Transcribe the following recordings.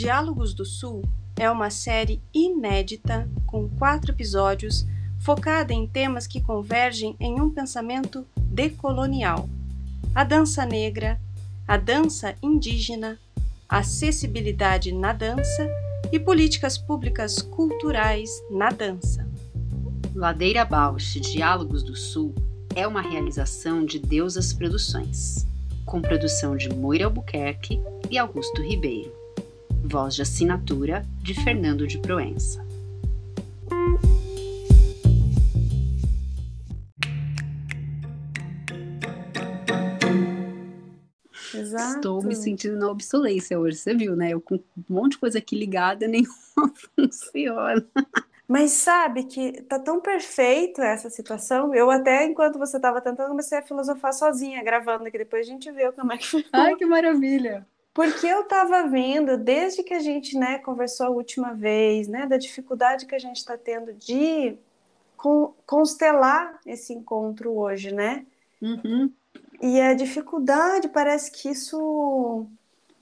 Diálogos do Sul é uma série inédita com quatro episódios focada em temas que convergem em um pensamento decolonial: a dança negra, a dança indígena, acessibilidade na dança e políticas públicas culturais na dança. Ladeira Bausch Diálogos do Sul é uma realização de Deusas Produções, com produção de Moira Albuquerque e Augusto Ribeiro voz de assinatura de Fernando de Proença. Exato. Estou me sentindo na obsolência hoje, você viu, né? Eu com um monte de coisa aqui ligada, nenhuma funciona. Mas sabe que tá tão perfeito essa situação. Eu até, enquanto você estava tentando, comecei a filosofar sozinha, gravando aqui. Depois a gente vê como é que foi. Ai, que maravilha! Porque eu estava vendo, desde que a gente né, conversou a última vez, né, da dificuldade que a gente está tendo de constelar esse encontro hoje, né? Uhum. E a dificuldade, parece que isso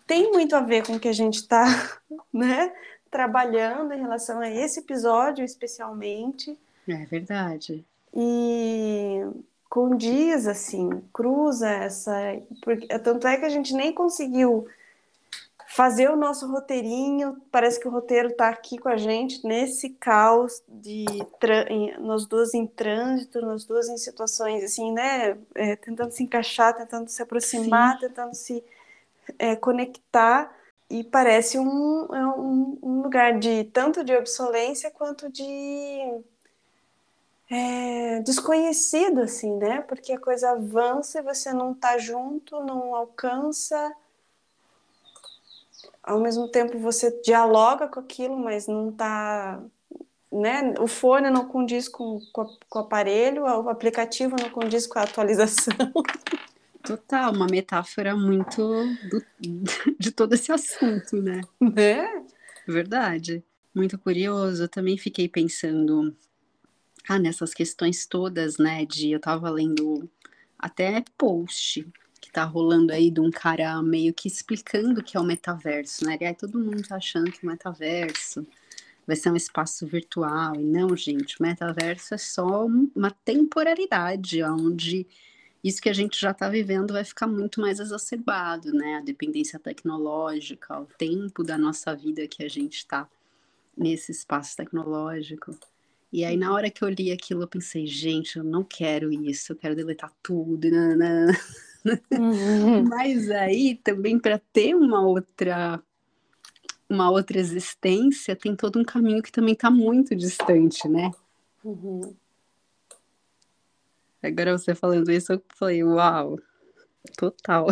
tem muito a ver com o que a gente está né, trabalhando em relação a esse episódio, especialmente. É verdade. E condiz, assim, cruza essa. Porque, tanto é que a gente nem conseguiu fazer o nosso roteirinho. Parece que o roteiro está aqui com a gente nesse caos de nós duas em trânsito, nós duas em situações assim, né? É, tentando se encaixar, tentando se aproximar, Sim. tentando se é, conectar. E parece um, é um, um, lugar de tanto de obsolência quanto de é, desconhecido, assim, né? Porque a coisa avança e você não está junto, não alcança ao mesmo tempo você dialoga com aquilo, mas não está. Né? O fone não condiz com, com, com, o aparelho, o aplicativo não condiz com a atualização. Total, uma metáfora muito do, de todo esse assunto, né? É? Verdade. Muito curioso. Eu também fiquei pensando ah, nessas questões todas, né? De eu tava lendo até post que tá rolando aí de um cara meio que explicando o que é o metaverso, né? E aí todo mundo tá achando que o metaverso vai ser um espaço virtual. E não, gente, o metaverso é só uma temporalidade onde isso que a gente já está vivendo vai ficar muito mais exacerbado, né? A dependência tecnológica, o tempo da nossa vida que a gente está nesse espaço tecnológico. E aí, na hora que eu li aquilo, eu pensei, gente, eu não quero isso, eu quero deletar tudo. Não, Uhum. Mas aí também para ter uma outra uma outra existência tem todo um caminho que também está muito distante, né? Uhum. Agora você falando isso, eu falei, uau, total.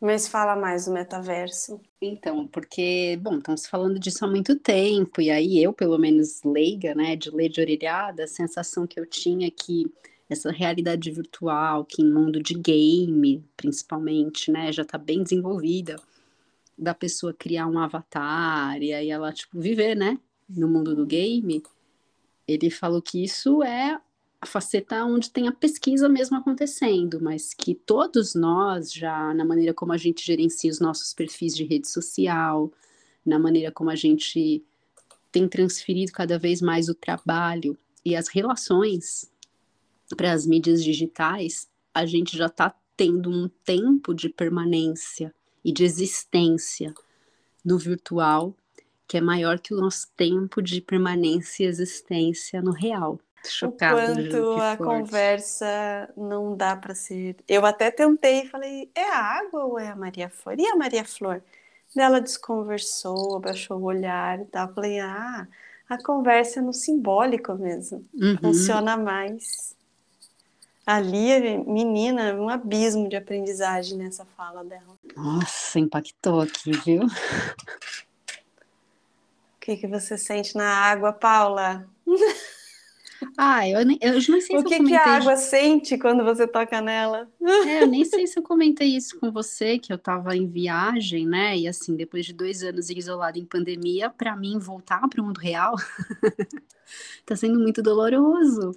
Mas fala mais do metaverso. Então, porque, bom, estamos falando disso há muito tempo, e aí eu, pelo menos leiga, né, de ler de orelhada, a sensação que eu tinha é que essa realidade virtual, que em mundo de game, principalmente, né, já está bem desenvolvida, da pessoa criar um avatar e aí ela, tipo, viver, né, no mundo do game, ele falou que isso é a faceta onde tem a pesquisa mesmo acontecendo, mas que todos nós já, na maneira como a gente gerencia os nossos perfis de rede social, na maneira como a gente tem transferido cada vez mais o trabalho e as relações para as mídias digitais, a gente já está tendo um tempo de permanência e de existência no virtual que é maior que o nosso tempo de permanência e existência no real chocado. O quanto a forte. conversa não dá para ser. Eu até tentei, falei, é a água ou é a Maria Flor? E a Maria Flor? Ela desconversou, abaixou o olhar e tal. Falei, ah, a conversa é no simbólico mesmo. Uhum. Funciona mais. Ali, menina, um abismo de aprendizagem nessa fala dela. Nossa, impactou aqui, viu? O que, que você sente na água, Paula? Ah, eu, nem, eu não sei o se que, eu que a água sente quando você toca nela? É, eu nem sei se eu comentei isso com você, que eu estava em viagem, né? E assim, depois de dois anos isolada em pandemia, para mim voltar para o mundo real está sendo muito doloroso.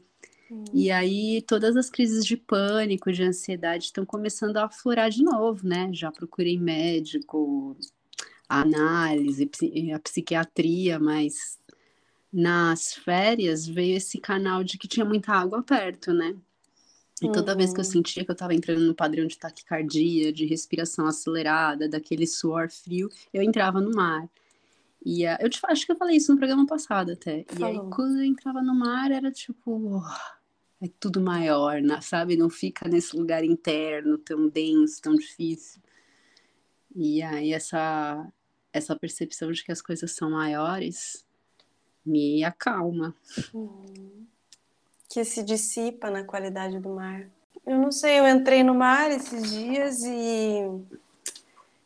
Hum. E aí todas as crises de pânico, de ansiedade estão começando a aflorar de novo, né? Já procurei médico, análise, a psiquiatria, mas nas férias veio esse canal de que tinha muita água perto, né? E toda uhum. vez que eu uhum. sentia que eu estava entrando no padrão de taquicardia, de respiração acelerada, daquele suor frio, eu entrava no mar. E uh, eu te, acho que eu falei isso no programa passado até. Falou. E aí, quando eu entrava no mar, era tipo. Oh, é tudo maior, né? sabe? Não fica nesse lugar interno tão denso, tão difícil. E aí, essa, essa percepção de que as coisas são maiores me acalma. Uhum. Que se dissipa na qualidade do mar. Eu não sei, eu entrei no mar esses dias e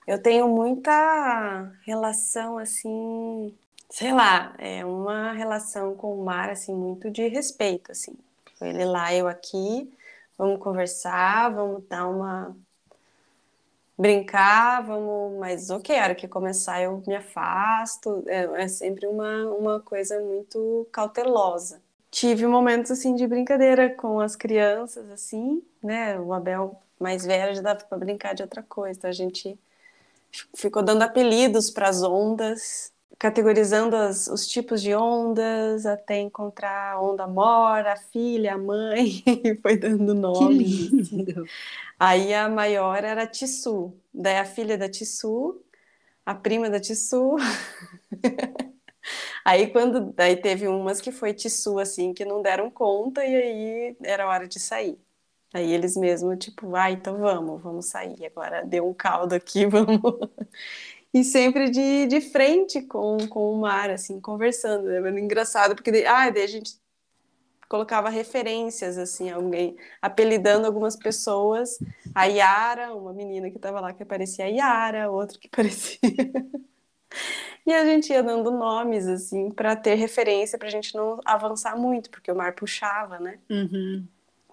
eu tenho muita relação assim, sei lá, é uma relação com o mar assim muito de respeito assim. Ele lá, eu aqui, vamos conversar, vamos dar uma brincar, vamos, mas ok, a hora que começar eu me afasto, é, é, sempre uma, uma coisa muito cautelosa. Tive momentos assim de brincadeira com as crianças, assim, né? O Abel mais velho já dava para brincar de outra coisa, então a gente ficou dando apelidos para as ondas, categorizando as, os tipos de ondas até encontrar a onda mora, a filha, a mãe, e foi dando nome. Aí a maior era a Tissu, daí a filha da Tissu, a prima da Tissu. aí quando daí teve umas que foi Tissu assim que não deram conta e aí era hora de sair. Aí eles mesmo tipo, ah, então vamos, vamos sair. Agora deu um caldo aqui, vamos. E sempre de, de frente com, com o mar, assim, conversando. Era engraçado, porque ah, daí a gente colocava referências, assim, alguém, apelidando algumas pessoas. A Yara, uma menina que estava lá que parecia a Yara, outro que parecia. e a gente ia dando nomes, assim, para ter referência, para a gente não avançar muito, porque o mar puxava, né? Uhum.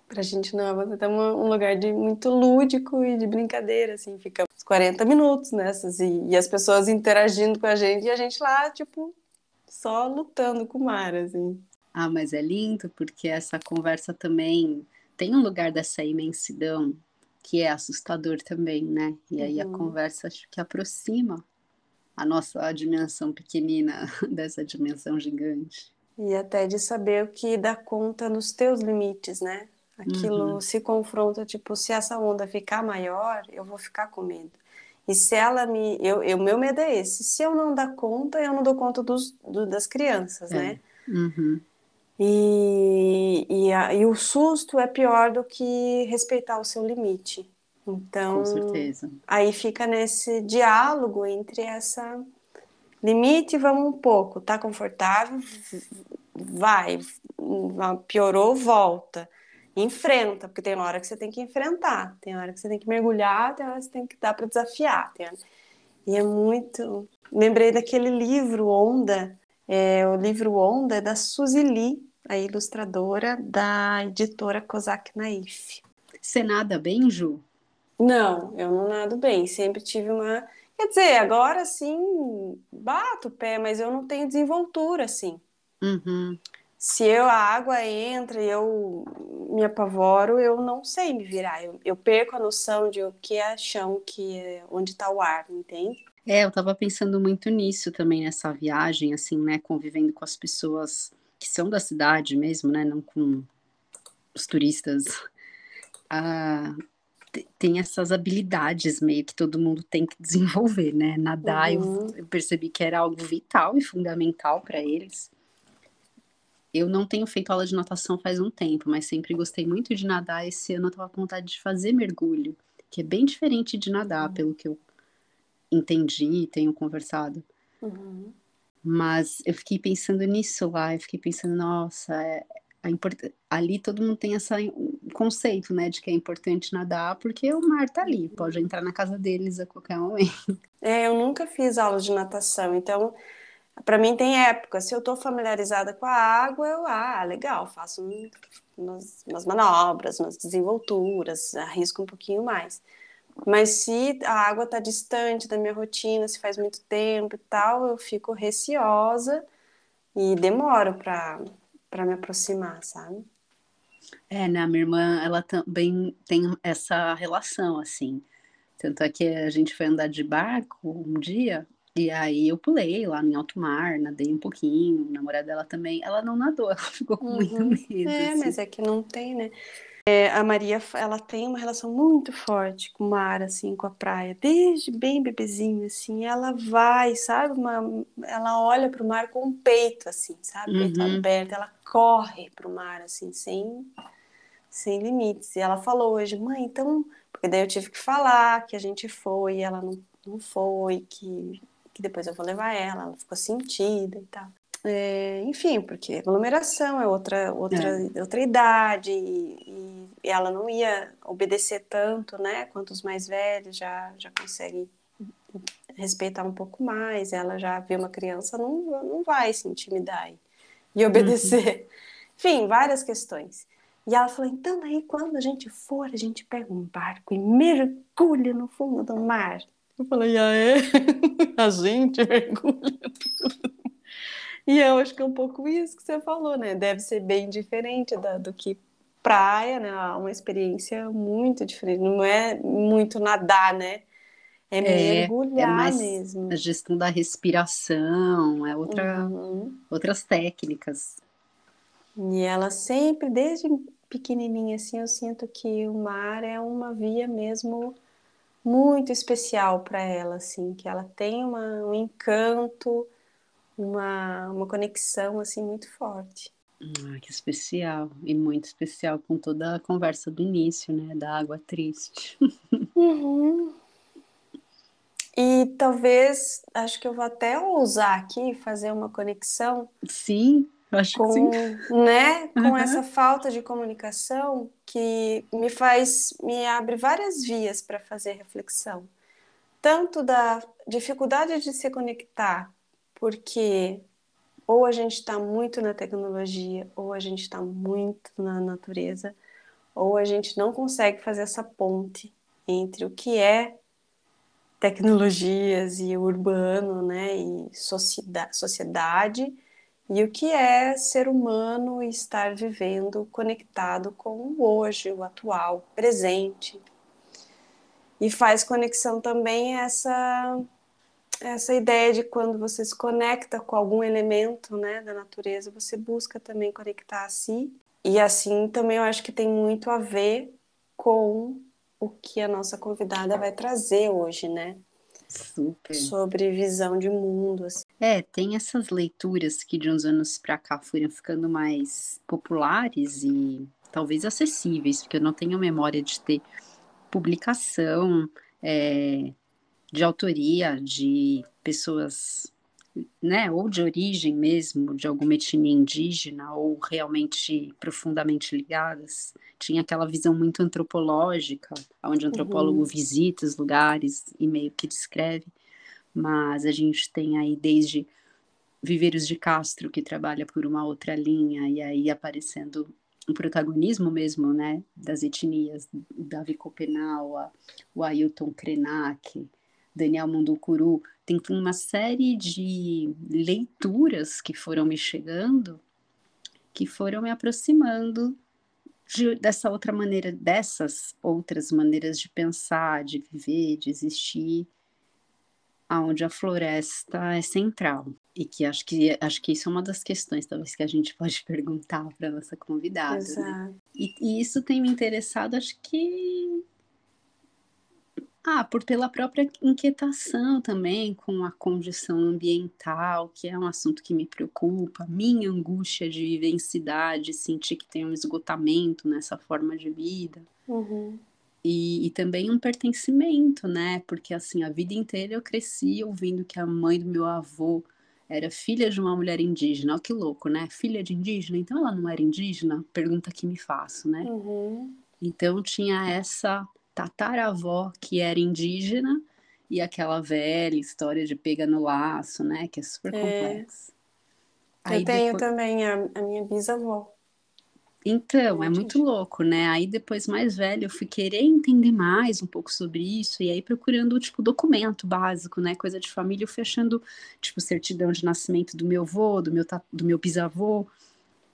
Pra gente não avançar. Então, um lugar de muito lúdico e de brincadeira, assim, ficamos 40 minutos nessas, e, e as pessoas interagindo com a gente, e a gente lá, tipo, só lutando com o mar, assim. Ah, mas é lindo porque essa conversa também tem um lugar dessa imensidão que é assustador também, né? E aí uhum. a conversa acho que aproxima a nossa dimensão pequenina dessa dimensão gigante. E até de saber o que dá conta nos teus limites, né? Aquilo uhum. se confronta, tipo, se essa onda ficar maior, eu vou ficar com medo. E se ela me. Eu, eu, meu medo é esse. Se eu não dar conta, eu não dou conta dos, do, das crianças, é. né? Uhum. E, e, a, e, o susto é pior do que respeitar o seu limite. Então, Com certeza. aí fica nesse diálogo entre essa limite, vamos um pouco, tá confortável, vai, piorou, volta. Enfrenta, porque tem hora que você tem que enfrentar, tem hora que você tem que mergulhar, tem hora que você tem que dar para desafiar. Tem... E é muito. Lembrei daquele livro Onda, é, o livro Onda é da Suzy Lee, a ilustradora da editora Kozak Naif. Você nada bem, Ju? Não, eu não nado bem. Sempre tive uma. Quer dizer, agora sim, bato o pé, mas eu não tenho desenvoltura, assim. Uhum. Se eu, a água entra e eu me apavoro, eu não sei me virar. Eu, eu perco a noção de o que é chão, que é, onde está o ar, entende? É, eu estava pensando muito nisso também nessa viagem, assim, né, convivendo com as pessoas que são da cidade mesmo, né, não com os turistas. Ah, tem essas habilidades meio que todo mundo tem que desenvolver, né? Nadar, uhum. eu, eu, percebi que era algo vital e fundamental para eles. Eu não tenho feito aula de natação faz um tempo, mas sempre gostei muito de nadar. Esse ano eu tava com vontade de fazer mergulho, que é bem diferente de nadar, uhum. pelo que eu entendi e tenho conversado. Uhum. Mas eu fiquei pensando nisso lá, eu fiquei pensando, nossa, é, import... ali todo mundo tem esse conceito, né, de que é importante nadar, porque o mar tá ali, pode entrar na casa deles a qualquer momento. É, eu nunca fiz aula de natação, então para mim tem época. Se eu estou familiarizada com a água, eu, ah, legal, faço umas, umas manobras, umas desenvolturas, arrisco um pouquinho mais. Mas se a água está distante da minha rotina, se faz muito tempo e tal, eu fico receosa e demoro para me aproximar, sabe? É, né? A minha irmã, ela também tem essa relação, assim. Tanto é que a gente foi andar de barco um dia, e aí eu pulei lá em alto mar, nadei um pouquinho, a namorada dela também, ela não nadou, ela ficou com uhum. muito medo. É, assim. mas é que não tem, né? É, a Maria, ela tem uma relação muito forte com o mar, assim, com a praia, desde bem bebezinho, assim, ela vai, sabe, uma, ela olha para o mar com o peito, assim, sabe, uhum. peito aberto, ela corre para o mar, assim, sem, sem limites. E ela falou hoje, mãe, então, porque daí eu tive que falar que a gente foi, e ela não, não foi, que, que depois eu vou levar ela, ela ficou sentida e tal. É, enfim, porque aglomeração é outra, outra, é. outra idade e, e, ela não ia obedecer tanto, né? Quanto os mais velhos já, já conseguem respeitar um pouco mais. Ela já vê uma criança, não, não vai se intimidar e, e obedecer. Uhum. Enfim, várias questões. E ela falou: então, aí quando a gente for, a gente pega um barco e mergulha no fundo do mar. Eu falei: ah, é? a gente mergulha. E eu acho que é um pouco isso que você falou, né? Deve ser bem diferente da, do que praia, né? Uma experiência muito diferente. Não é muito nadar, né? É, é mergulhar é mais mesmo. A gestão da respiração, é outra, uhum. outras técnicas. E ela sempre, desde pequenininha assim, eu sinto que o mar é uma via mesmo muito especial para ela, assim, que ela tem uma, um encanto uma, uma conexão assim muito forte. Ah, que especial e muito especial com toda a conversa do início, né, da água triste. Uhum. E talvez, acho que eu vou até ousar aqui fazer uma conexão. Sim, acho com, que sim. Né, com uhum. essa falta de comunicação que me faz, me abre várias vias para fazer reflexão. Tanto da dificuldade de se conectar porque ou a gente está muito na tecnologia, ou a gente está muito na natureza, ou a gente não consegue fazer essa ponte entre o que é tecnologias e urbano, né, e sociedade, e o que é ser humano e estar vivendo conectado com o hoje, o atual, presente. E faz conexão também essa essa ideia de quando você se conecta com algum elemento né, da natureza, você busca também conectar a si. E assim também eu acho que tem muito a ver com o que a nossa convidada vai trazer hoje, né? Super. Sobre visão de mundo. Assim. É, tem essas leituras que de uns anos para cá foram ficando mais populares e talvez acessíveis, porque eu não tenho memória de ter publicação é, de autoria de pessoas né, ou de origem mesmo, de alguma etnia indígena, ou realmente profundamente ligadas. Tinha aquela visão muito antropológica, onde o antropólogo uhum. visita os lugares e meio que descreve, mas a gente tem aí desde Viveiros de Castro, que trabalha por uma outra linha, e aí aparecendo o protagonismo mesmo, né, das etnias, Davi Copenau, o Ailton Krenak, Daniel Munducuru, tem uma série de leituras que foram me chegando, que foram me aproximando de, dessa outra maneira, dessas outras maneiras de pensar, de viver, de existir, aonde a floresta é central e que acho que acho que isso é uma das questões talvez que a gente pode perguntar para nossa convidada né? Exato. E, e, isso tem me interessado acho que ah por pela própria inquietação também com a condição ambiental que é um assunto que me preocupa minha angústia de viver em cidade sentir que tem um esgotamento nessa forma de vida uhum. E, e, também um pertencimento, né? Porque assim, a vida inteira eu cresci ouvindo que a mãe do meu avô era filha de uma mulher indígena. Olha que louco, né? Filha de indígena, então ela não era indígena? Pergunta que me faço, né? Uhum. Então tinha essa tataravó que era indígena e aquela velha história de pega no laço, né? Que é super é. complexa. Eu tenho depois... também a, a minha bisavó. Então, é muito louco, né? Aí depois, mais velho, eu fui querer entender mais um pouco sobre isso, e aí procurando, tipo, documento básico, né? Coisa de família, achando, tipo, certidão de nascimento do meu avô, do meu, do meu bisavô.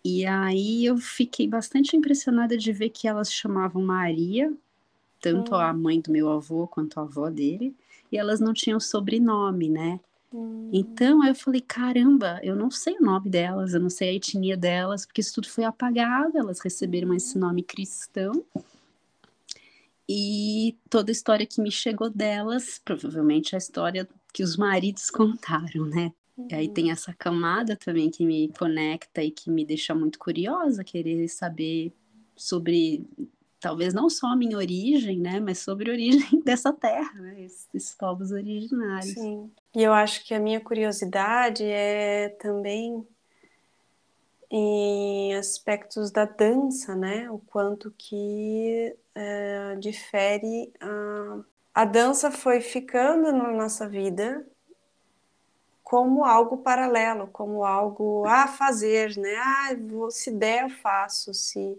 E aí eu fiquei bastante impressionada de ver que elas chamavam Maria, tanto hum. a mãe do meu avô quanto a avó dele, e elas não tinham sobrenome, né? Hum. Então eu falei, caramba, eu não sei o nome delas, eu não sei a etnia delas, porque isso tudo foi apagado, elas receberam esse nome cristão. E toda a história que me chegou delas, provavelmente a história que os maridos contaram, né? Uhum. E aí tem uhum. essa camada também que me conecta e que me deixa muito curiosa, querer saber sobre talvez não só a minha origem, né, mas sobre a origem dessa terra, né, esses, povos originários. Sim. E eu acho que a minha curiosidade é também em aspectos da dança, né, o quanto que é, difere a... a dança foi ficando na nossa vida como algo paralelo, como algo a fazer, né? Ah, se der eu faço, se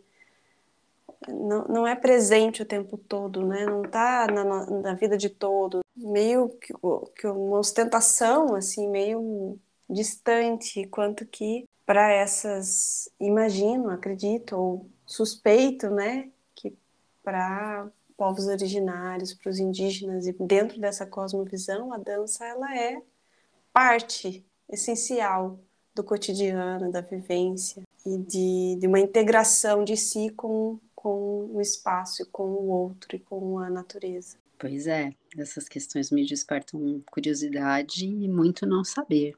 não, não é presente o tempo todo, né? Não está na, na vida de todo. Meio que, que uma ostentação, assim, meio distante, quanto que para essas, imagino, acredito, ou suspeito, né? Que para povos originários, para os indígenas, e dentro dessa cosmovisão, a dança ela é parte essencial do cotidiano, da vivência e de, de uma integração de si com com o espaço, com o outro e com a natureza. Pois é, essas questões me despertam curiosidade e muito não saber.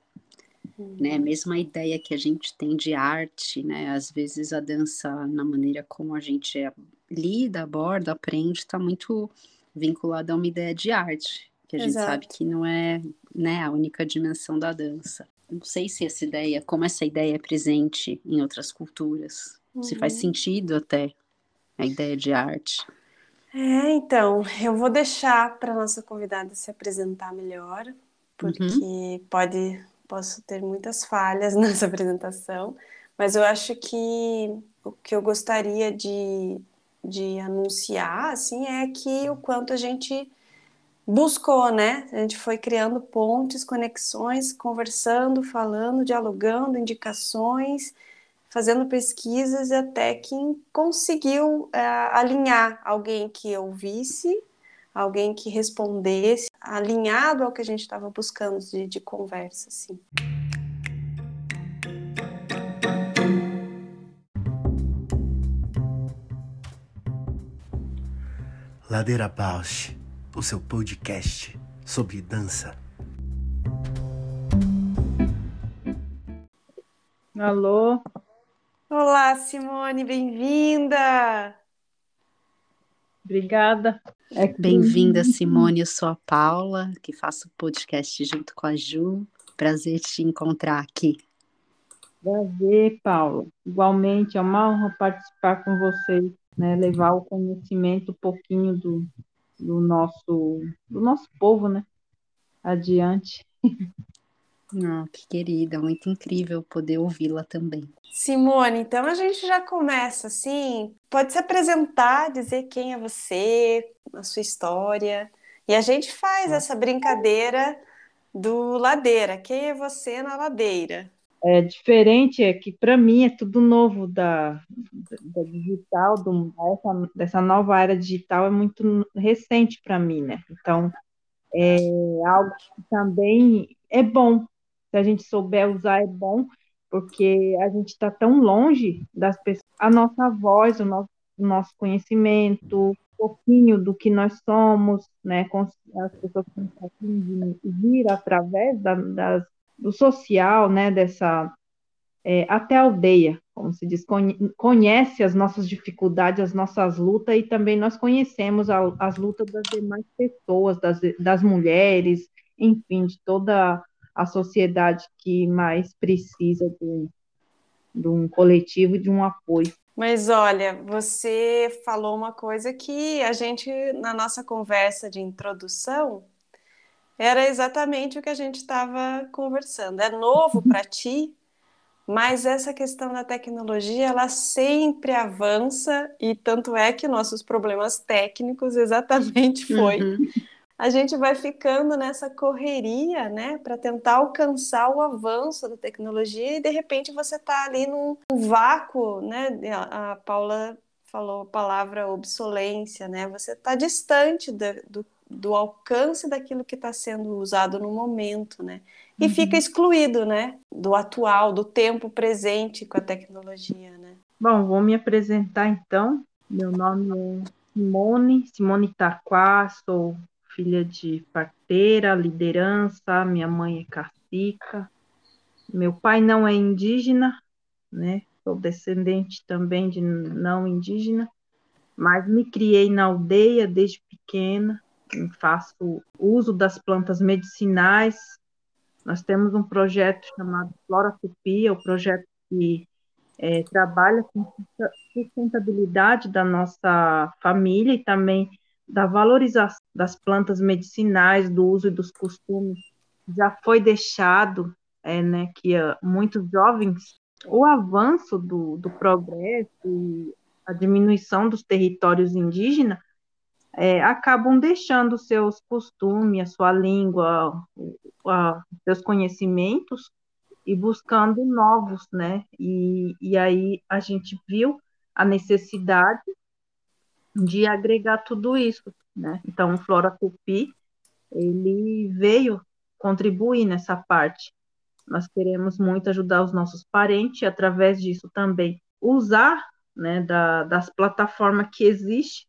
Uhum. Né? Mesmo a ideia que a gente tem de arte, né? Às vezes a dança, na maneira como a gente é, lida, aborda, aprende, está muito vinculada a uma ideia de arte, que a gente Exato. sabe que não é né, a única dimensão da dança. Não sei se essa ideia, como essa ideia é presente em outras culturas, uhum. se faz uhum. sentido até a ideia de arte? É, então, eu vou deixar para nossa convidada se apresentar melhor, porque uhum. pode posso ter muitas falhas nessa apresentação, mas eu acho que o que eu gostaria de, de anunciar assim é que o quanto a gente buscou, né? A gente foi criando pontes, conexões, conversando, falando, dialogando, indicações fazendo pesquisas até que conseguiu é, alinhar alguém que ouvisse, alguém que respondesse, alinhado ao que a gente estava buscando de, de conversa, assim. Ladeira Bausch, o seu podcast sobre dança. Alô, Olá, Simone, bem-vinda! Obrigada. É bem-vinda, Simone. Eu sou a Paula, que faço o podcast junto com a Ju. Prazer te encontrar aqui. Prazer, Paula. Igualmente, é uma honra participar com vocês, né? Levar o conhecimento um pouquinho do, do nosso do nosso povo, né? Adiante. Oh, que querida, muito incrível poder ouvi-la também. Simone, então a gente já começa assim. Pode se apresentar, dizer quem é você, a sua história. E a gente faz essa brincadeira do ladeira. Quem é você na ladeira? É diferente, é que para mim é tudo novo da, da digital, do, dessa, dessa nova era digital é muito recente para mim, né? Então é algo que também é bom se a gente souber usar, é bom, porque a gente está tão longe das pessoas. A nossa voz, o nosso, nosso conhecimento, um pouquinho do que nós somos, né? As pessoas conseguem vir através da, das, do social, né? Dessa é, até aldeia, como se diz, conhece as nossas dificuldades, as nossas lutas, e também nós conhecemos a, as lutas das demais pessoas, das, das mulheres, enfim, de toda a sociedade que mais precisa de, de um coletivo e de um apoio. Mas olha, você falou uma coisa que a gente, na nossa conversa de introdução, era exatamente o que a gente estava conversando. É novo para ti, mas essa questão da tecnologia, ela sempre avança, e tanto é que nossos problemas técnicos exatamente foi uhum a gente vai ficando nessa correria, né, para tentar alcançar o avanço da tecnologia e de repente você está ali num vácuo, né? A Paula falou a palavra obsolência, né? Você está distante do, do, do, alcance daquilo que está sendo usado no momento, né? E uhum. fica excluído, né? Do atual, do tempo presente com a tecnologia, né? Bom, vou me apresentar então. Meu nome é Simone, Simone Taquá, sou filha de parteira, liderança, minha mãe é cacica, meu pai não é indígena, né? Sou descendente também de não indígena, mas me criei na aldeia desde pequena, faço uso das plantas medicinais. Nós temos um projeto chamado Flora Tupi, é o projeto que é, trabalha com sustentabilidade da nossa família e também da valorização das plantas medicinais, do uso e dos costumes, já foi deixado, é, né, que uh, muitos jovens, o avanço do, do progresso e a diminuição dos territórios indígenas é, acabam deixando seus costumes, a sua língua, a, seus conhecimentos e buscando novos, né? E, e aí a gente viu a necessidade de agregar tudo isso, né? Então, o Flora Tupi, ele veio contribuir nessa parte. Nós queremos muito ajudar os nossos parentes, através disso também usar né, da, das plataformas que existem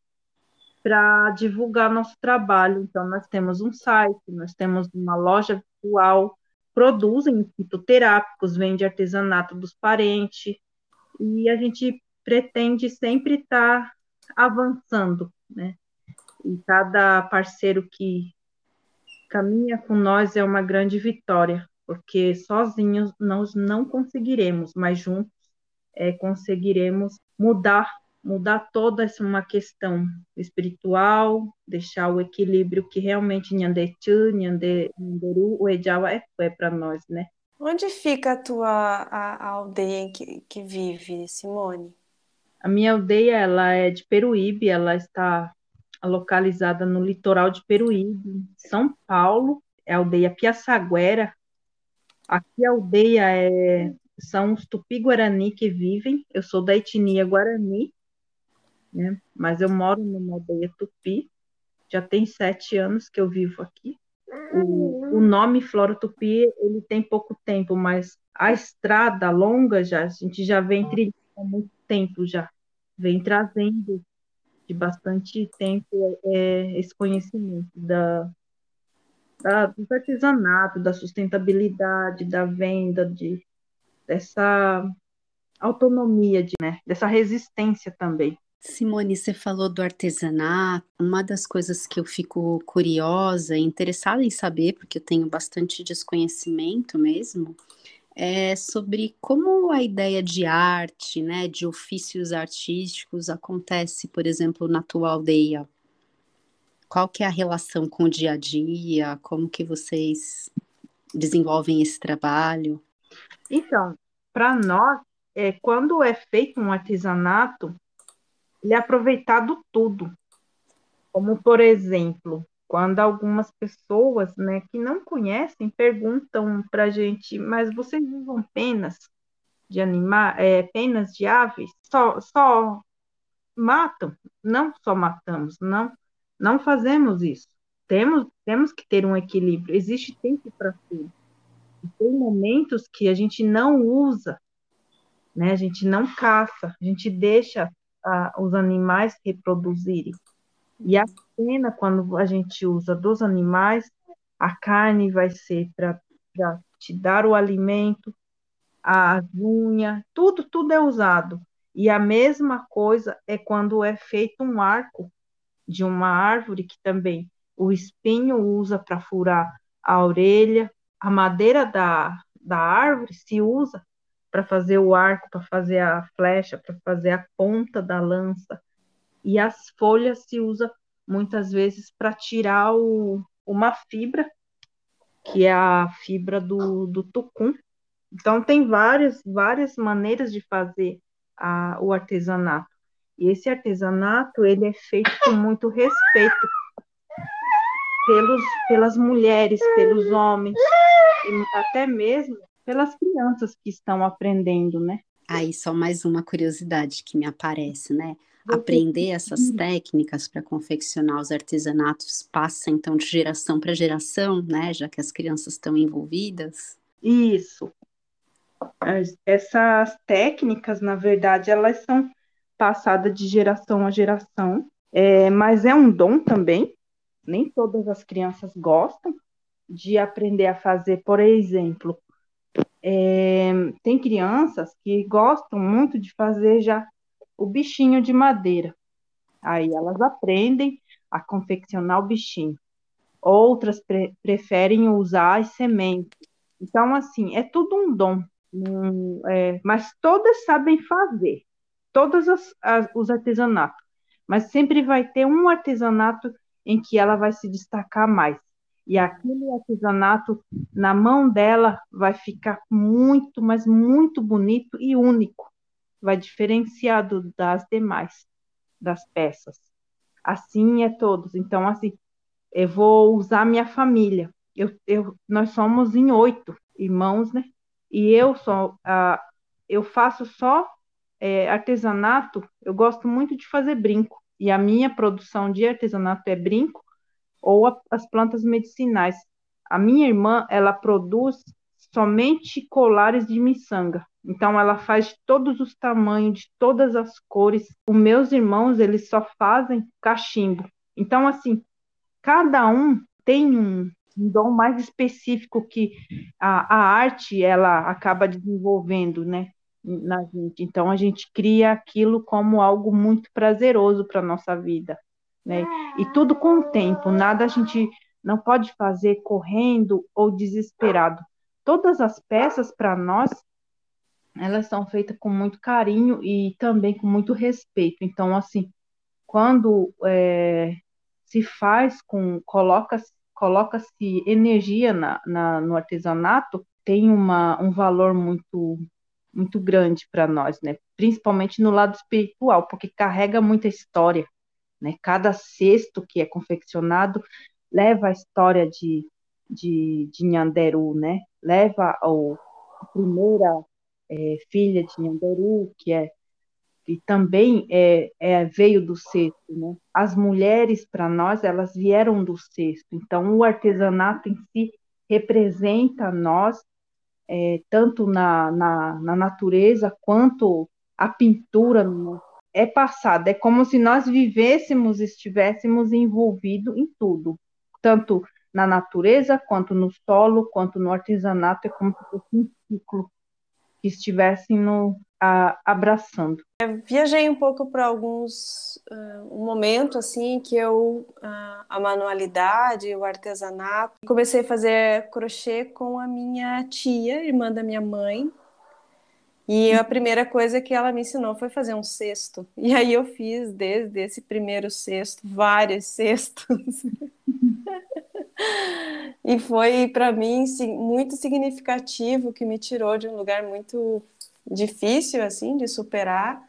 para divulgar nosso trabalho. Então, nós temos um site, nós temos uma loja virtual, produzem fitoterápicos, vende artesanato dos parentes, e a gente pretende sempre estar tá avançando, né? E cada parceiro que caminha com nós é uma grande vitória, porque sozinhos nós não conseguiremos, mas juntos é, conseguiremos mudar, mudar toda essa uma questão espiritual, deixar o equilíbrio que realmente Nhandechu, Nhanderu, o Ejawa é, é para nós, né? Onde fica a tua a, a aldeia que, que vive, Simone? A minha aldeia ela é de Peruíbe, ela está localizada no litoral de Peruíbe, São Paulo, é a aldeia Piaçaguera. Aqui a aldeia é, são os tupi-guarani que vivem, eu sou da etnia Guarani, né, mas eu moro numa aldeia tupi, já tem sete anos que eu vivo aqui. O, o nome Flora Tupi, ele tem pouco tempo, mas a estrada longa já, a gente já vem trilhando há muito tempo já vem trazendo de bastante tempo é, esse conhecimento da, da, do artesanato, da sustentabilidade, da venda, de, dessa autonomia, de, né, dessa resistência também. Simone, você falou do artesanato. Uma das coisas que eu fico curiosa e interessada em saber, porque eu tenho bastante desconhecimento mesmo, é sobre como a ideia de arte, né, de ofícios artísticos acontece, por exemplo, na tua aldeia. Qual que é a relação com o dia a dia? Como que vocês desenvolvem esse trabalho? Então, para nós, é, quando é feito um artesanato, ele é aproveitado tudo. Como, por exemplo, quando algumas pessoas né, que não conhecem perguntam para a gente, mas vocês usam penas de animar, é, penas de aves? Só, só matam? Não só matamos, não, não fazemos isso. Temos, temos que ter um equilíbrio. Existe tempo para tudo. Tem momentos que a gente não usa, né? A gente não caça, a gente deixa a, os animais reproduzirem. E a pena, quando a gente usa dos animais, a carne vai ser para te dar o alimento, a unha, tudo, tudo é usado. E a mesma coisa é quando é feito um arco de uma árvore, que também o espinho usa para furar a orelha, a madeira da, da árvore se usa para fazer o arco, para fazer a flecha, para fazer a ponta da lança. E as folhas se usa muitas vezes para tirar o, uma fibra, que é a fibra do, do tucum. Então tem várias, várias maneiras de fazer a, o artesanato. E esse artesanato ele é feito com muito respeito pelos, pelas mulheres, pelos homens, e até mesmo pelas crianças que estão aprendendo, né? Aí só mais uma curiosidade que me aparece, né? Aprender essas técnicas para confeccionar os artesanatos passa então de geração para geração, né? Já que as crianças estão envolvidas. Isso. Essas técnicas, na verdade, elas são passadas de geração a geração, é, mas é um dom também. Nem todas as crianças gostam de aprender a fazer, por exemplo, é, tem crianças que gostam muito de fazer já o bichinho de madeira. Aí elas aprendem a confeccionar o bichinho. Outras pre preferem usar as sementes. Então, assim, é tudo um dom. Um, é, mas todas sabem fazer. Todos os artesanatos. Mas sempre vai ter um artesanato em que ela vai se destacar mais. E aquele artesanato na mão dela vai ficar muito, mas muito bonito e único. Vai diferenciar do, das demais, das peças. Assim é todos. Então, assim, eu vou usar minha família. Eu, eu, nós somos em oito irmãos, né? E eu só, uh, eu faço só é, artesanato. Eu gosto muito de fazer brinco. E a minha produção de artesanato é brinco ou a, as plantas medicinais. A minha irmã, ela produz somente colares de miçanga. Então ela faz de todos os tamanhos, de todas as cores. Os meus irmãos, eles só fazem cachimbo. Então assim, cada um tem um, um dom mais específico que a, a arte ela acaba desenvolvendo, né? Na gente. Então a gente cria aquilo como algo muito prazeroso para nossa vida né? E tudo com o tempo, nada a gente não pode fazer correndo ou desesperado. Todas as peças para nós, elas são feitas com muito carinho e também com muito respeito. Então, assim, quando é, se faz com, coloca-se coloca energia na, na, no artesanato, tem uma, um valor muito muito grande para nós, né? Principalmente no lado espiritual, porque carrega muita história. Né? Cada cesto que é confeccionado leva a história de, de, de Nhanderu, né? leva ao, a primeira é, filha de Nhanderu, que é que também é, é, veio do cesto, né? As mulheres, para nós, elas vieram do cesto. Então, o artesanato em si representa nós, é, tanto na, na, na, natureza quanto a pintura é passado, é como se nós vivêssemos, estivéssemos envolvidos em tudo, tanto na natureza, quanto no solo, quanto no artesanato, é como se fosse um ciclo. Que estivessem no, a, abraçando. Eu viajei um pouco para alguns uh, um momento assim que eu uh, a manualidade, o artesanato, comecei a fazer crochê com a minha tia, irmã da minha mãe. E a primeira coisa que ela me ensinou foi fazer um cesto. E aí eu fiz desde esse primeiro cesto vários cestos. e foi para mim muito significativo que me tirou de um lugar muito difícil assim de superar,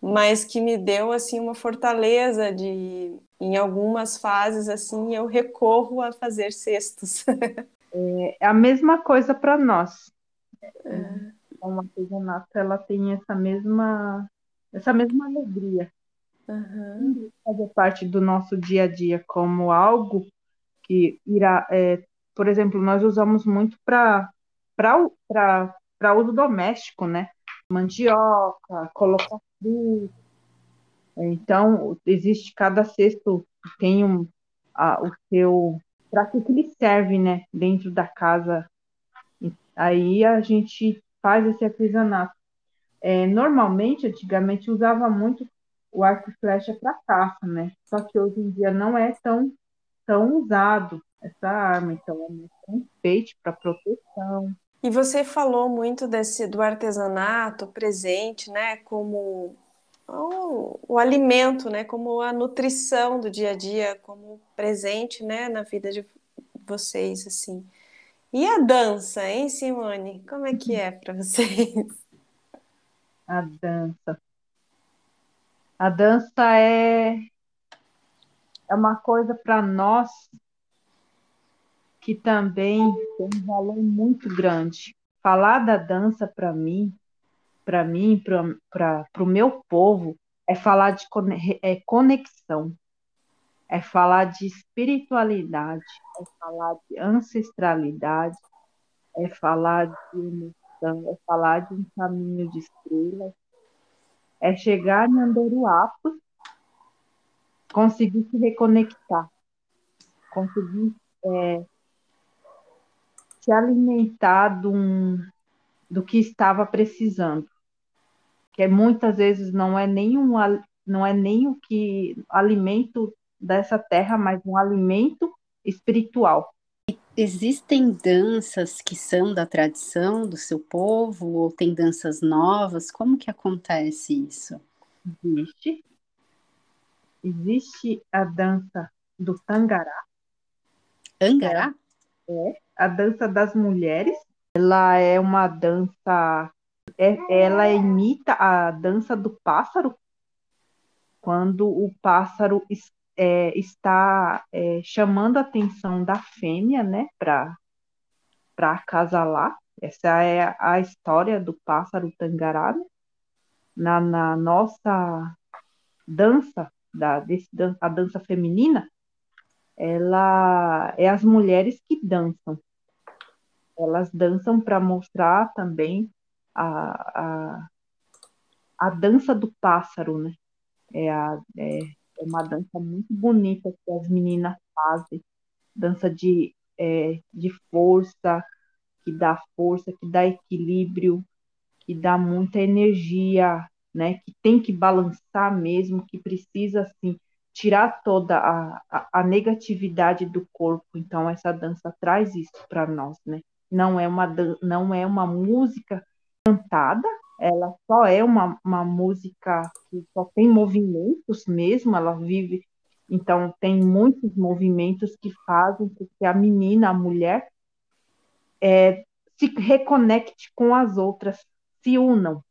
mas que me deu assim uma fortaleza de em algumas fases assim eu recorro a fazer cestos. é a mesma coisa para nós. É. O artesanato ela tem essa mesma essa mesma alegria. Uhum. Fazer parte do nosso dia a dia como algo que irá, é, por exemplo, nós usamos muito para uso doméstico, né? Mandioca, colocar fruta. Então, existe cada cesto tem um, a, o seu para que ele serve, né, dentro da casa. Aí a gente faz esse artesanato. É, normalmente, antigamente usava muito o arco e flecha para caça, né? Só que hoje em dia não é tão tão usado essa arma, então é mais um enfeite para proteção. E você falou muito desse do artesanato presente, né, como o, o, alimento, né, como a nutrição do dia a dia, como presente, né, na vida de vocês, assim. E a dança, hein, Simone? Como é que é para vocês? A dança. A dança é é uma coisa para nós que também tem um valor muito grande. Falar da dança para mim, para mim, para o meu povo, é falar de é conexão, é falar de espiritualidade, é falar de ancestralidade, é falar de emoção, é falar de um caminho de estrelas, é chegar em Andoruapos, conseguir se reconectar, conseguir é, se alimentar do, do que estava precisando. Que é, muitas vezes não é nem um, não é nem o que alimento dessa terra, mas um alimento espiritual. Existem danças que são da tradição do seu povo ou tem danças novas? Como que acontece isso? Existe. Existe a dança do tangará. Tangará? É, a dança das mulheres. Ela é uma dança, é, ela imita a dança do pássaro, quando o pássaro é, está é, chamando a atenção da fêmea, né, para para acasalar. Essa é a história do pássaro tangará. Né? Na, na nossa dança, da, desse, a dança feminina, ela é as mulheres que dançam. Elas dançam para mostrar também a, a, a dança do pássaro, né? É, a, é, é uma dança muito bonita que as meninas fazem, dança de, é, de força, que dá força, que dá equilíbrio, que dá muita energia, né? Que tem que balançar mesmo, que precisa assim tirar toda a, a, a negatividade do corpo. Então essa dança traz isso para nós, né? Não é uma não é uma música cantada, ela só é uma, uma música que só tem movimentos mesmo, ela vive então tem muitos movimentos que fazem com que a menina, a mulher, é, se reconecte com as outras, se unam,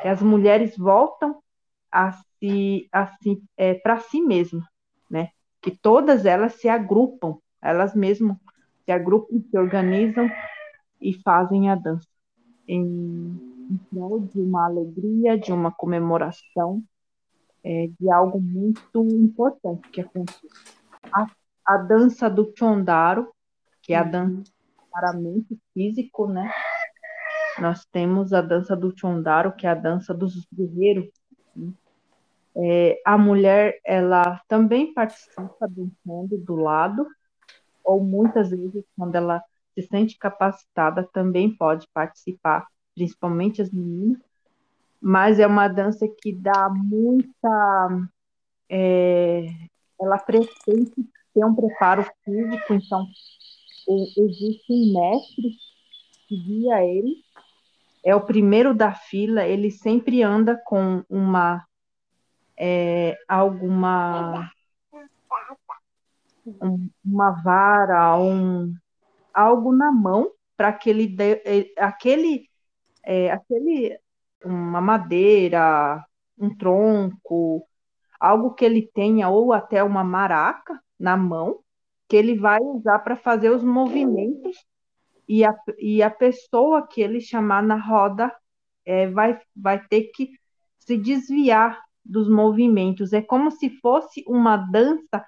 que as mulheres voltam a se, assim, é, para si mesma, né? Que todas elas se agrupam, elas mesmas se agrupam, se organizam e fazem a dança em, em prol de uma alegria, de uma comemoração, é, de algo muito importante que aconteceu. A, a dança do Chondaro, que é a dança para mente físico, né? Nós temos a dança do Chondaro, que é a dança dos guerreiros, é, a mulher ela também participa dançando do lado, ou muitas vezes quando ela se sente capacitada também pode participar principalmente as meninas, mas é uma dança que dá muita. É, ela pretende ter um preparo físico, então existe um mestre que guia ele, é o primeiro da fila, ele sempre anda com uma é, alguma um, uma vara, um, algo na mão para que ele dê, aquele é, aquele uma madeira, um tronco, algo que ele tenha ou até uma maraca na mão que ele vai usar para fazer os movimentos e a, e a pessoa que ele chamar na roda é, vai, vai ter que se desviar dos movimentos. É como se fosse uma dança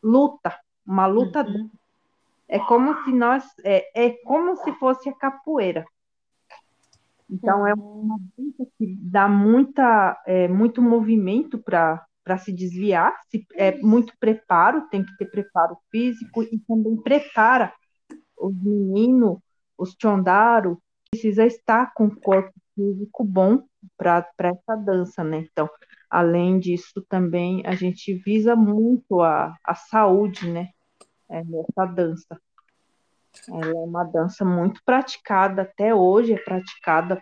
luta, uma luta. Uhum. É como se nós é, é como se fosse a capoeira. Então é uhum. uma dança que dá muita é, muito movimento para para se desviar, se, é muito preparo, tem que ter preparo físico e também prepara os meninos, os chondaro, precisa estar com o corpo físico bom para essa dança, né? Então, além disso, também a gente visa muito a, a saúde, né? É, nessa dança. Ela é uma dança muito praticada, até hoje é praticada.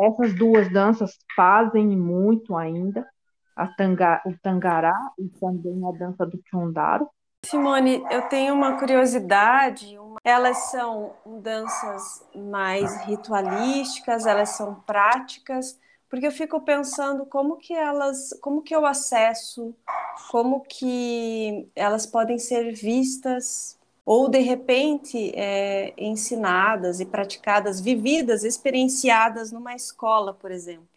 Essas duas danças fazem muito ainda, a tanga, o tangará e também a dança do chondaro. Simone, eu tenho uma curiosidade. Elas são danças mais ritualísticas, elas são práticas, porque eu fico pensando como que elas, como que eu acesso, como que elas podem ser vistas ou de repente é, ensinadas e praticadas, vividas, experienciadas numa escola, por exemplo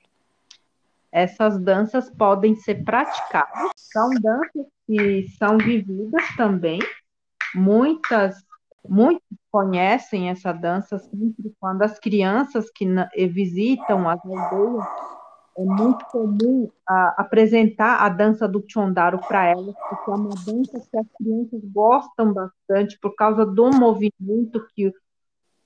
essas danças podem ser praticadas. São danças que são vividas também. Muitas, muitos conhecem essa dança sempre quando as crianças que visitam as aldeias é muito comum a, apresentar a dança do Chondaro para elas, porque é uma dança que as crianças gostam bastante por causa do movimento que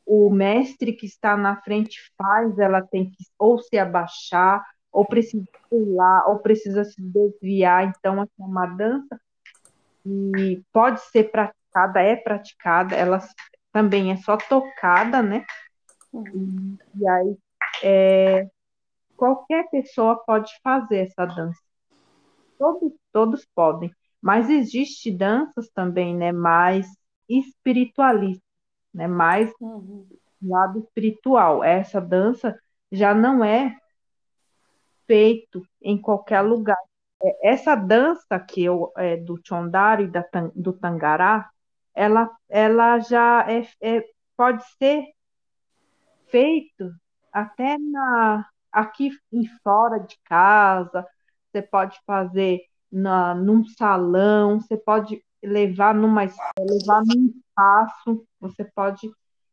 o mestre que está na frente faz, ela tem que ou se abaixar ou precisa pular, ou precisa se desviar. Então, assim, é uma dança e pode ser praticada, é praticada, ela também é só tocada, né? E, e aí, é, qualquer pessoa pode fazer essa dança. Todos, todos podem. Mas existe danças também, né, mais espiritualistas, né, mais uhum. lado espiritual. Essa dança já não é feito em qualquer lugar. É, essa dança que eu, é, do chondari e da, do tangará, ela, ela já é, é, pode ser feito até na, aqui em fora de casa, você pode fazer na, num salão, você pode levar numa levar num espaço, você pode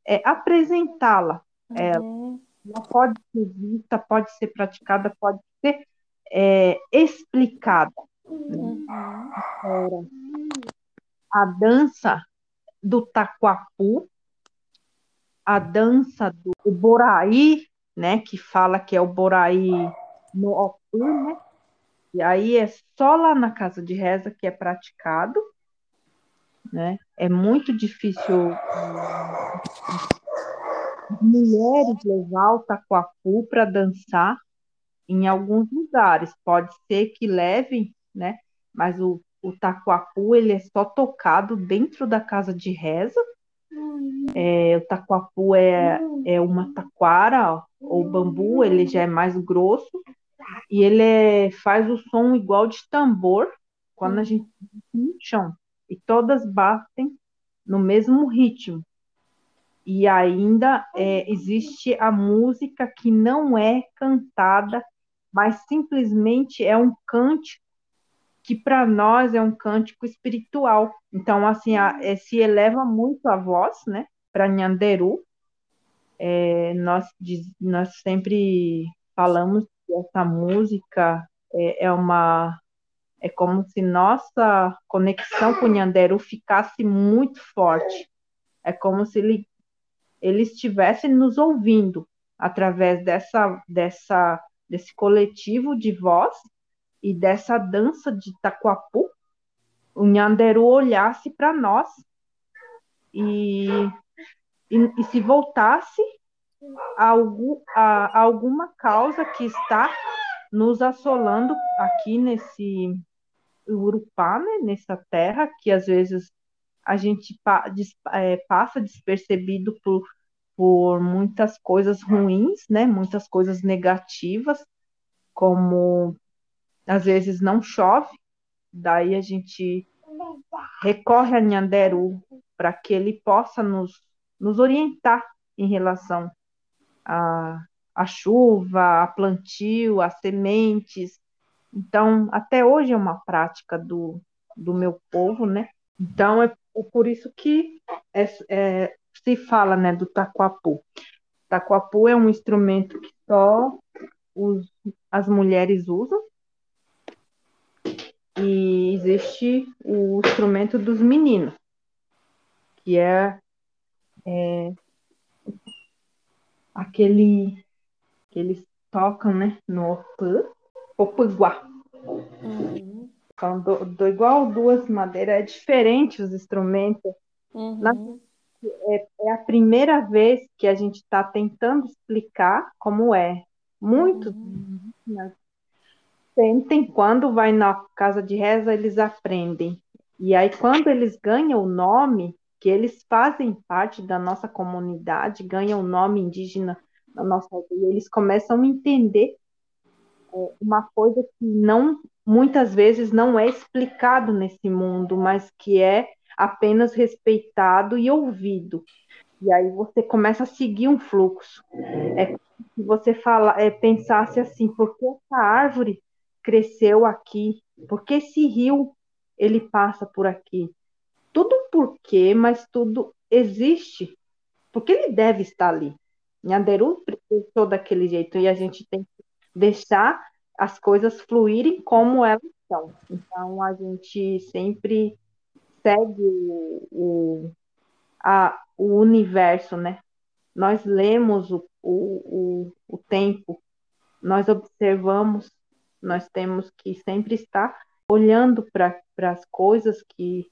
é, apresentá-la. Uhum. Ela pode ser vista, pode ser praticada, pode ser é, explicada. Uhum. A dança do taquapu, a dança do boraí, né, que fala que é o boraí no Opu, né? E aí é só lá na casa de reza que é praticado, né? É muito difícil mulheres levar o taquapu para dançar em alguns lugares. Pode ser que levem, né? Mas o, o taquapu ele é só tocado dentro da casa de reza. É, o taquapu é, é uma taquara ou bambu, ele já é mais grosso e ele é, faz o som igual de tambor quando a gente no chão e todas batem no mesmo ritmo. E ainda é, existe a música que não é cantada, mas simplesmente é um cântico que para nós é um cântico espiritual. Então, assim, a, é, se eleva muito a voz, né, para Nhanderu. É, nós, nós sempre falamos que essa música é, é, uma é como se nossa conexão com Nhanderu ficasse muito forte. É como se ele ele estivesse nos ouvindo através dessa, dessa, desse coletivo de voz e dessa dança de Taquapu, o Nhanderu olhasse para nós e, e, e, se voltasse a, algum, a, a alguma causa que está nos assolando aqui nesse Urupá, né, nessa terra, que às vezes a gente pa, des, é, passa despercebido por, por muitas coisas ruins, né, muitas coisas negativas, como às vezes não chove, daí a gente recorre a Nhanderu para que ele possa nos, nos orientar em relação à, à chuva, a plantio, a sementes. Então, até hoje é uma prática do, do meu povo, né? Então, é por isso que é, é, se fala né, do taquapu. Taquapu é um instrumento que só os, as mulheres usam, e existe o instrumento dos meninos, que é, é aquele que eles tocam né, no opã, opiguá. Uhum. Então, do, do, igual duas madeiras, é diferente os instrumentos. Uhum. Na, é, é, a primeira vez que a gente está tentando explicar como é. Muitos uhum sentem quando vai na casa de reza, eles aprendem. E aí, quando eles ganham o nome, que eles fazem parte da nossa comunidade, ganham o nome indígena da nossa aldeia, eles começam a entender é, uma coisa que não muitas vezes não é explicado nesse mundo, mas que é apenas respeitado e ouvido. E aí você começa a seguir um fluxo. É se você fala, é, pensasse assim, por que essa árvore cresceu aqui? Porque esse rio ele passa por aqui? Tudo porquê, mas tudo existe. Porque ele deve estar ali. Nhanderu pensou daquele jeito e a gente tem que deixar as coisas fluírem como elas são. Então a gente sempre segue o, o, a, o universo, né? Nós lemos o, o, o, o tempo, nós observamos nós temos que sempre estar olhando para as coisas que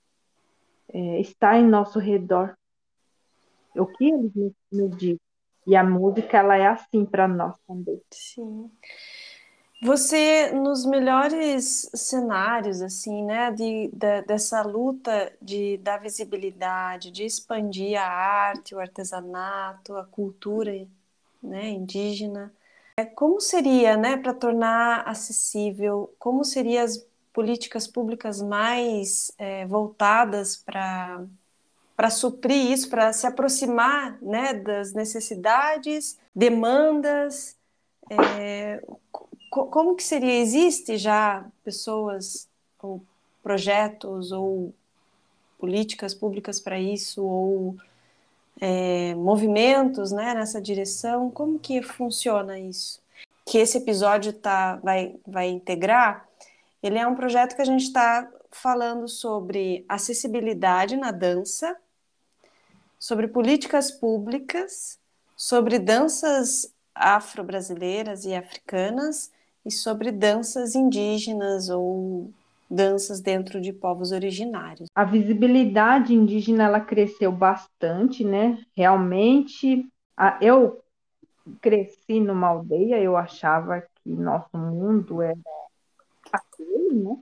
é, está em nosso redor. O que eles nos dizem. E a música, ela é assim para nós também. Sim. Você, nos melhores cenários, assim, né, de, de, dessa luta de, da visibilidade, de expandir a arte, o artesanato, a cultura né, indígena, como seria, né, para tornar acessível, como seriam as políticas públicas mais é, voltadas para para suprir isso, para se aproximar né, das necessidades, demandas, é, como que seria? Existe já pessoas ou projetos ou políticas públicas para isso ou é, movimentos né, nessa direção? Como que funciona isso? Que esse episódio tá, vai, vai integrar, ele é um projeto que a gente está falando sobre acessibilidade na dança, sobre políticas públicas, sobre danças afro-brasileiras e africanas e sobre danças indígenas ou danças dentro de povos originários. A visibilidade indígena ela cresceu bastante, né? Realmente, a, eu cresci numa aldeia, eu achava que nosso mundo era aquele, né?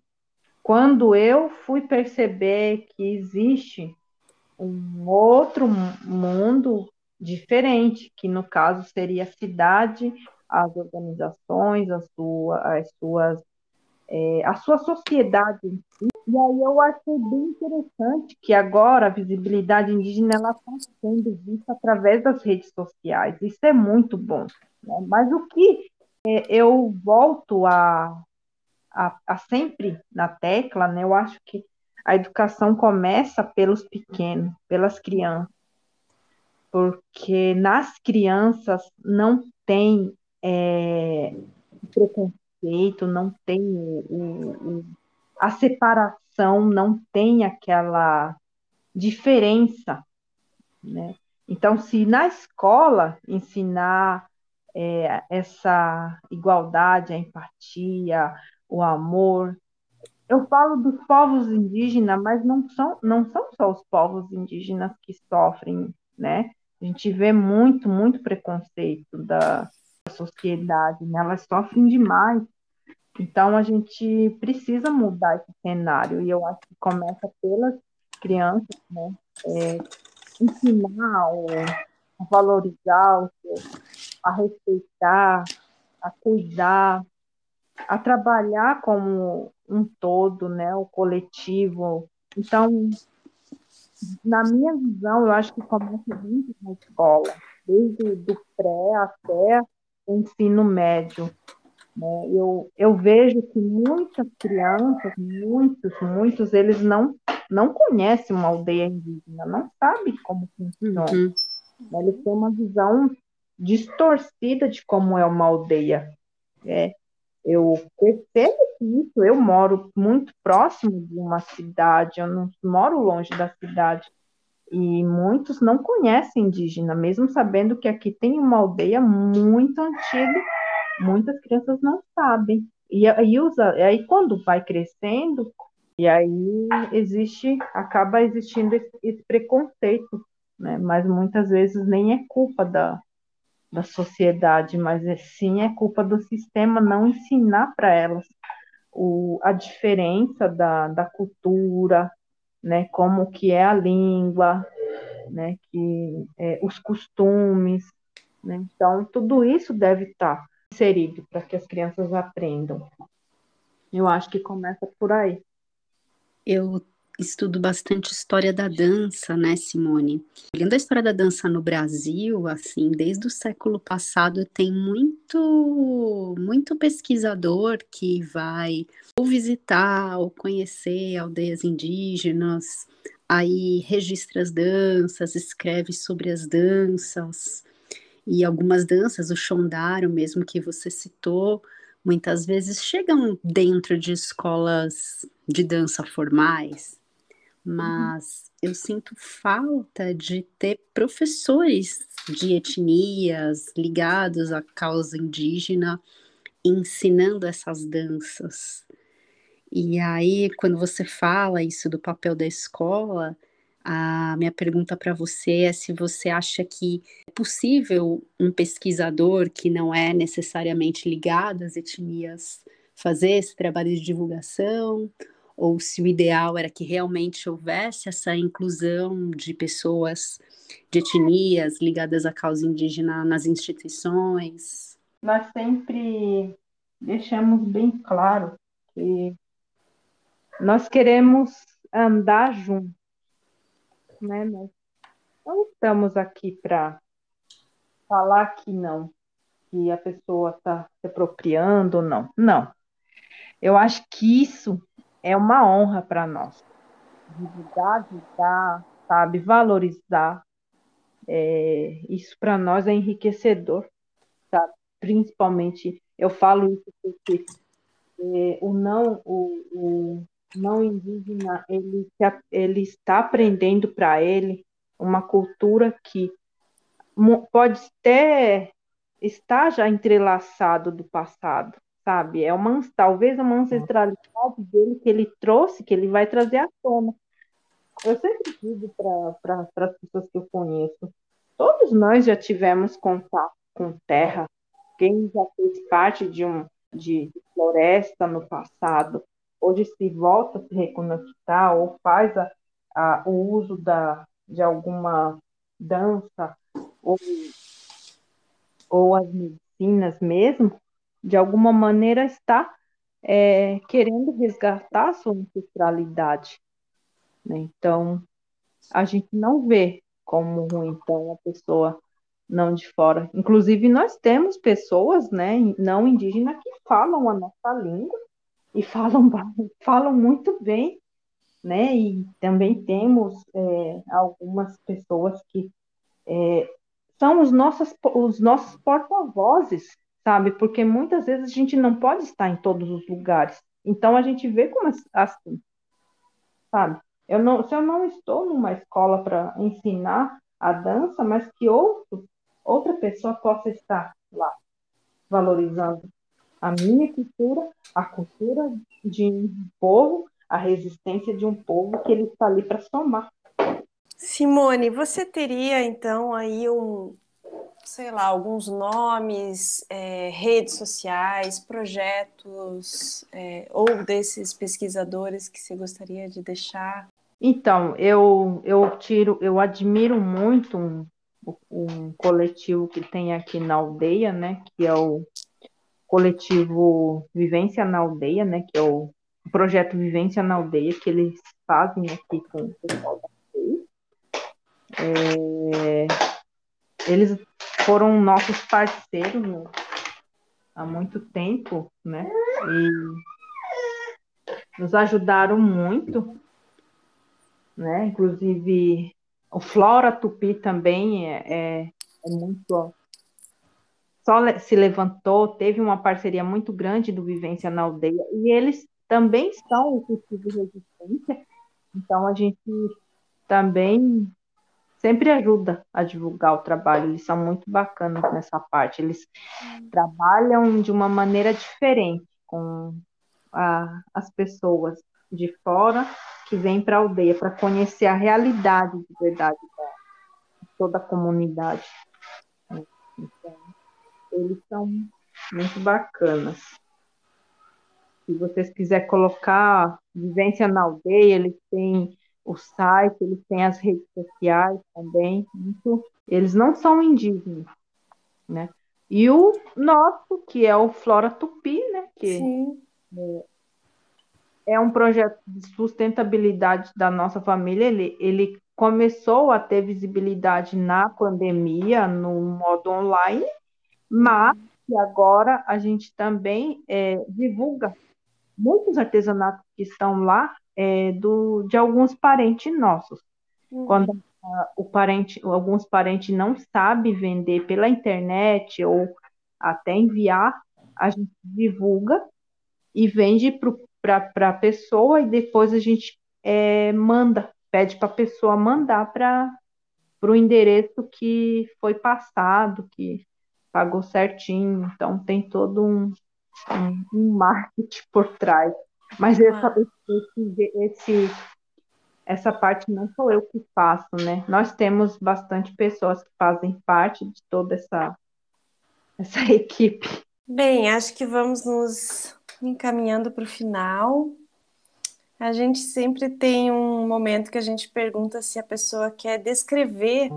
Quando eu fui perceber que existe um outro mundo diferente, que no caso seria a cidade, as organizações, as, sua, as suas é, a sua sociedade em si. E aí eu achei bem interessante que agora a visibilidade indígena está sendo vista através das redes sociais. Isso é muito bom. Né? Mas o que é, eu volto a, a, a, sempre na tecla, né? eu acho que a educação começa pelos pequenos, pelas crianças. Porque nas crianças não tem é, preconceito respeito, não tem o, o, a separação, não tem aquela diferença, né? Então, se na escola ensinar é, essa igualdade, a empatia, o amor. Eu falo dos povos indígenas, mas não são, não são só os povos indígenas que sofrem, né? A gente vê muito, muito preconceito da sociedade, né? Elas sofrem demais. Então a gente precisa mudar esse cenário e eu acho que começa pelas crianças, né? É, ensinar a valorizar, a respeitar, a cuidar, a trabalhar como um todo, né, o coletivo. Então, na minha visão, eu acho que começa muito na escola, desde do pré até o ensino médio. Né? Eu, eu vejo que muitas crianças, muitos, muitos, eles não, não conhecem uma aldeia indígena, não sabem como funciona. Uhum. Eles têm uma visão distorcida de como é uma aldeia. É, eu percebo isso, eu moro muito próximo de uma cidade, eu não moro longe da cidade. E muitos não conhecem indígena, mesmo sabendo que aqui tem uma aldeia muito antiga, muitas crianças não sabem. E aí usa, e aí quando vai crescendo, e aí existe, acaba existindo esse, esse preconceito, né? Mas muitas vezes nem é culpa da, da sociedade, mas é, sim é culpa do sistema não ensinar para elas o, a diferença da, da cultura, né, como que é a língua, né, que é, os costumes, né, então tudo isso deve estar inserido para que as crianças aprendam. Eu acho que começa por aí. Eu estudo bastante história da dança, né, Simone? Olhando a história da dança no Brasil, assim, desde o século passado, tem muito, muito pesquisador que vai ou visitar ou conhecer aldeias indígenas, aí registra as danças, escreve sobre as danças. E algumas danças, o Shondaro mesmo que você citou, muitas vezes chegam dentro de escolas de dança formais. Mas eu sinto falta de ter professores de etnias ligados à causa indígena ensinando essas danças. E aí, quando você fala isso do papel da escola, a minha pergunta para você é se você acha que é possível um pesquisador que não é necessariamente ligado às etnias fazer esse trabalho de divulgação, ou se o ideal era que realmente houvesse essa inclusão de pessoas de etnias ligadas à causa indígena nas instituições? Nós sempre deixamos bem claro que nós queremos andar juntos, né? Nós não estamos aqui para falar que não, que a pessoa está se apropriando ou não. Não. Eu acho que isso é uma honra para nós. Divulgar, ajudar, sabe, valorizar. É, isso para nós é enriquecedor, sabe? Principalmente, eu falo isso porque é, o não, o, o não indígena, ele, ele está aprendendo para ele uma cultura que pode até estar já entrelaçado do passado, sabe? É uma, talvez uma ancestralidade dele que ele trouxe, que ele vai trazer à tona. Eu sempre digo para as pessoas que eu conheço, todos nós já tivemos contato com terra, quem já fez parte de um de, de floresta no passado, hoje se volta a se reconectar ou faz a, a, o uso da, de alguma dança ou, ou as medicinas mesmo, de alguma maneira está é, querendo resgatar a sua ancestralidade. Né? Então, a gente não vê como ruim, então, a pessoa não de fora. Inclusive, nós temos pessoas né, não indígenas que falam a nossa língua e falam, falam muito bem, né? E também temos é, algumas pessoas que é, são os nossos, os nossos porta-vozes sabe? Porque muitas vezes a gente não pode estar em todos os lugares. Então a gente vê como assim, sabe? Eu não, se eu não estou numa escola para ensinar a dança, mas que ouço outra pessoa possa estar lá valorizando a minha cultura, a cultura de um povo, a resistência de um povo que ele está ali para somar. Simone, você teria então aí um, sei lá, alguns nomes, é, redes sociais, projetos, é, ou desses pesquisadores que você gostaria de deixar? Então, eu, eu tiro, eu admiro muito um, um coletivo que tem aqui na aldeia, né, que é o coletivo Vivência na Aldeia, né, que é o projeto Vivência na Aldeia, que eles fazem aqui com o pessoal da aldeia. É, eles foram nossos parceiros né, há muito tempo, né, e nos ajudaram muito, né, inclusive o Flora Tupi também é, é, é muito só se levantou, teve uma parceria muito grande do Vivência na Aldeia, e eles também são o cultivo resistência, então a gente também sempre ajuda a divulgar o trabalho, eles são muito bacanas nessa parte, eles trabalham de uma maneira diferente com a, as pessoas de fora que vêm para a aldeia para conhecer a realidade de verdade de toda a comunidade. Então, eles são muito bacanas. Se vocês quiserem colocar Vivência na Aldeia, eles têm o site, eles têm as redes sociais também. Muito... Eles não são indígenas, né? E o nosso, que é o Flora Tupi, né? Que é, é, um projeto de sustentabilidade da nossa família. Ele, ele começou a ter visibilidade na pandemia, no modo online, mas agora a gente também é, divulga muitos artesanatos que estão lá é, do, de alguns parentes nossos. Uhum. Quando uh, o parente, alguns parentes não sabem vender pela internet ou até enviar, a gente divulga e vende para a pessoa e depois a gente é, manda, pede para a pessoa mandar para o endereço que foi passado, que pagou certinho, então tem todo um, um, um marketing por trás. Mas essa, esse, esse, essa parte não sou eu que faço, né? Nós temos bastante pessoas que fazem parte de toda essa, essa equipe. Bem, acho que vamos nos encaminhando para o final. A gente sempre tem um momento que a gente pergunta se a pessoa quer descrever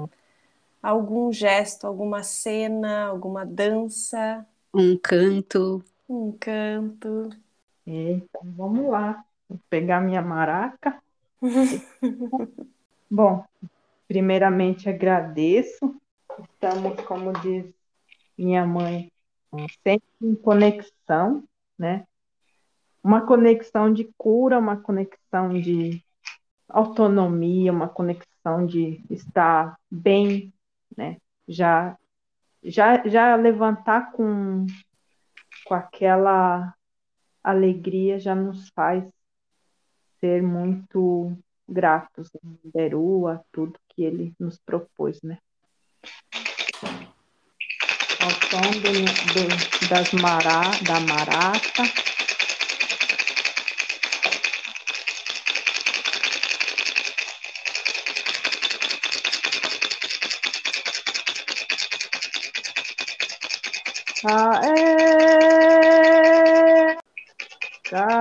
algum gesto, alguma cena, alguma dança? Um canto. Um canto. Então, vamos lá. Vou pegar minha maraca. Bom, primeiramente agradeço. Estamos, como diz minha mãe, sempre em conexão, né? Uma conexão de cura, uma conexão de autonomia, uma conexão de estar bem né? Já, já, já levantar com, com aquela alegria já nos faz ser muito gratos a Deru, a tudo que ele nos propôs, né? Ao som do, do, das mará, da marata, Ae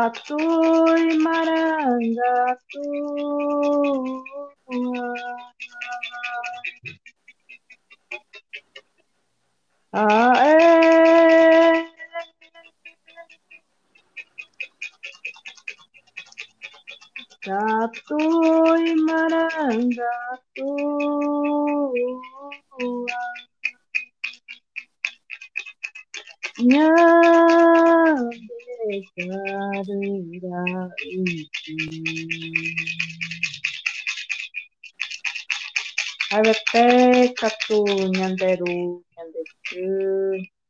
Katui marangatu nyanderu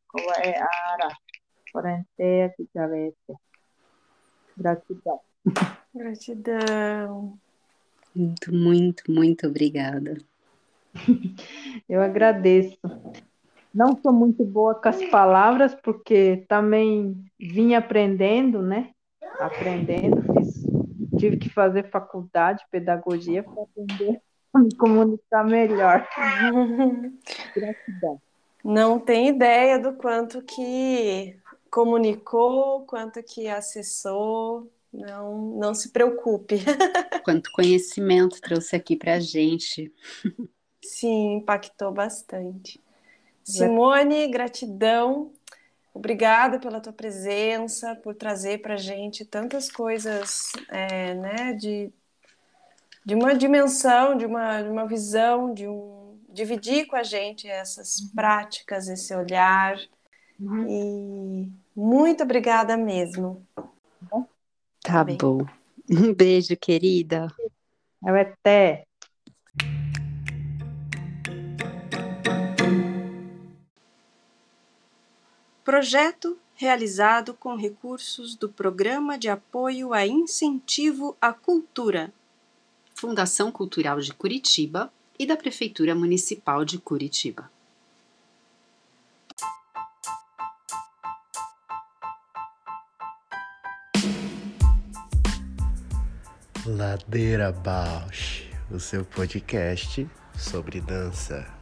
kowa é ara quarenteia kijavete. Gratidão. Gratidão. Muito, muito, muito obrigada. Eu agradeço. Não sou muito boa com as palavras, porque também vim aprendendo, né? Aprendendo, fiz, tive que fazer faculdade, pedagogia, para aprender me comunicar melhor. Gratidão. Não tem ideia do quanto que comunicou, quanto que acessou. Não, não se preocupe. Quanto conhecimento trouxe aqui para gente. Sim, impactou bastante. Simone, gratidão. Obrigada pela tua presença, por trazer para a gente tantas coisas, é, né, de, de uma dimensão, de uma, de uma visão, de um dividir com a gente essas uhum. práticas, esse olhar. Uhum. E muito obrigada mesmo. Tá, tá bom. Um beijo, querida. Até. Projeto realizado com recursos do Programa de Apoio a Incentivo à Cultura. Fundação Cultural de Curitiba e da Prefeitura Municipal de Curitiba. Ladeira Bausch, o seu podcast sobre dança.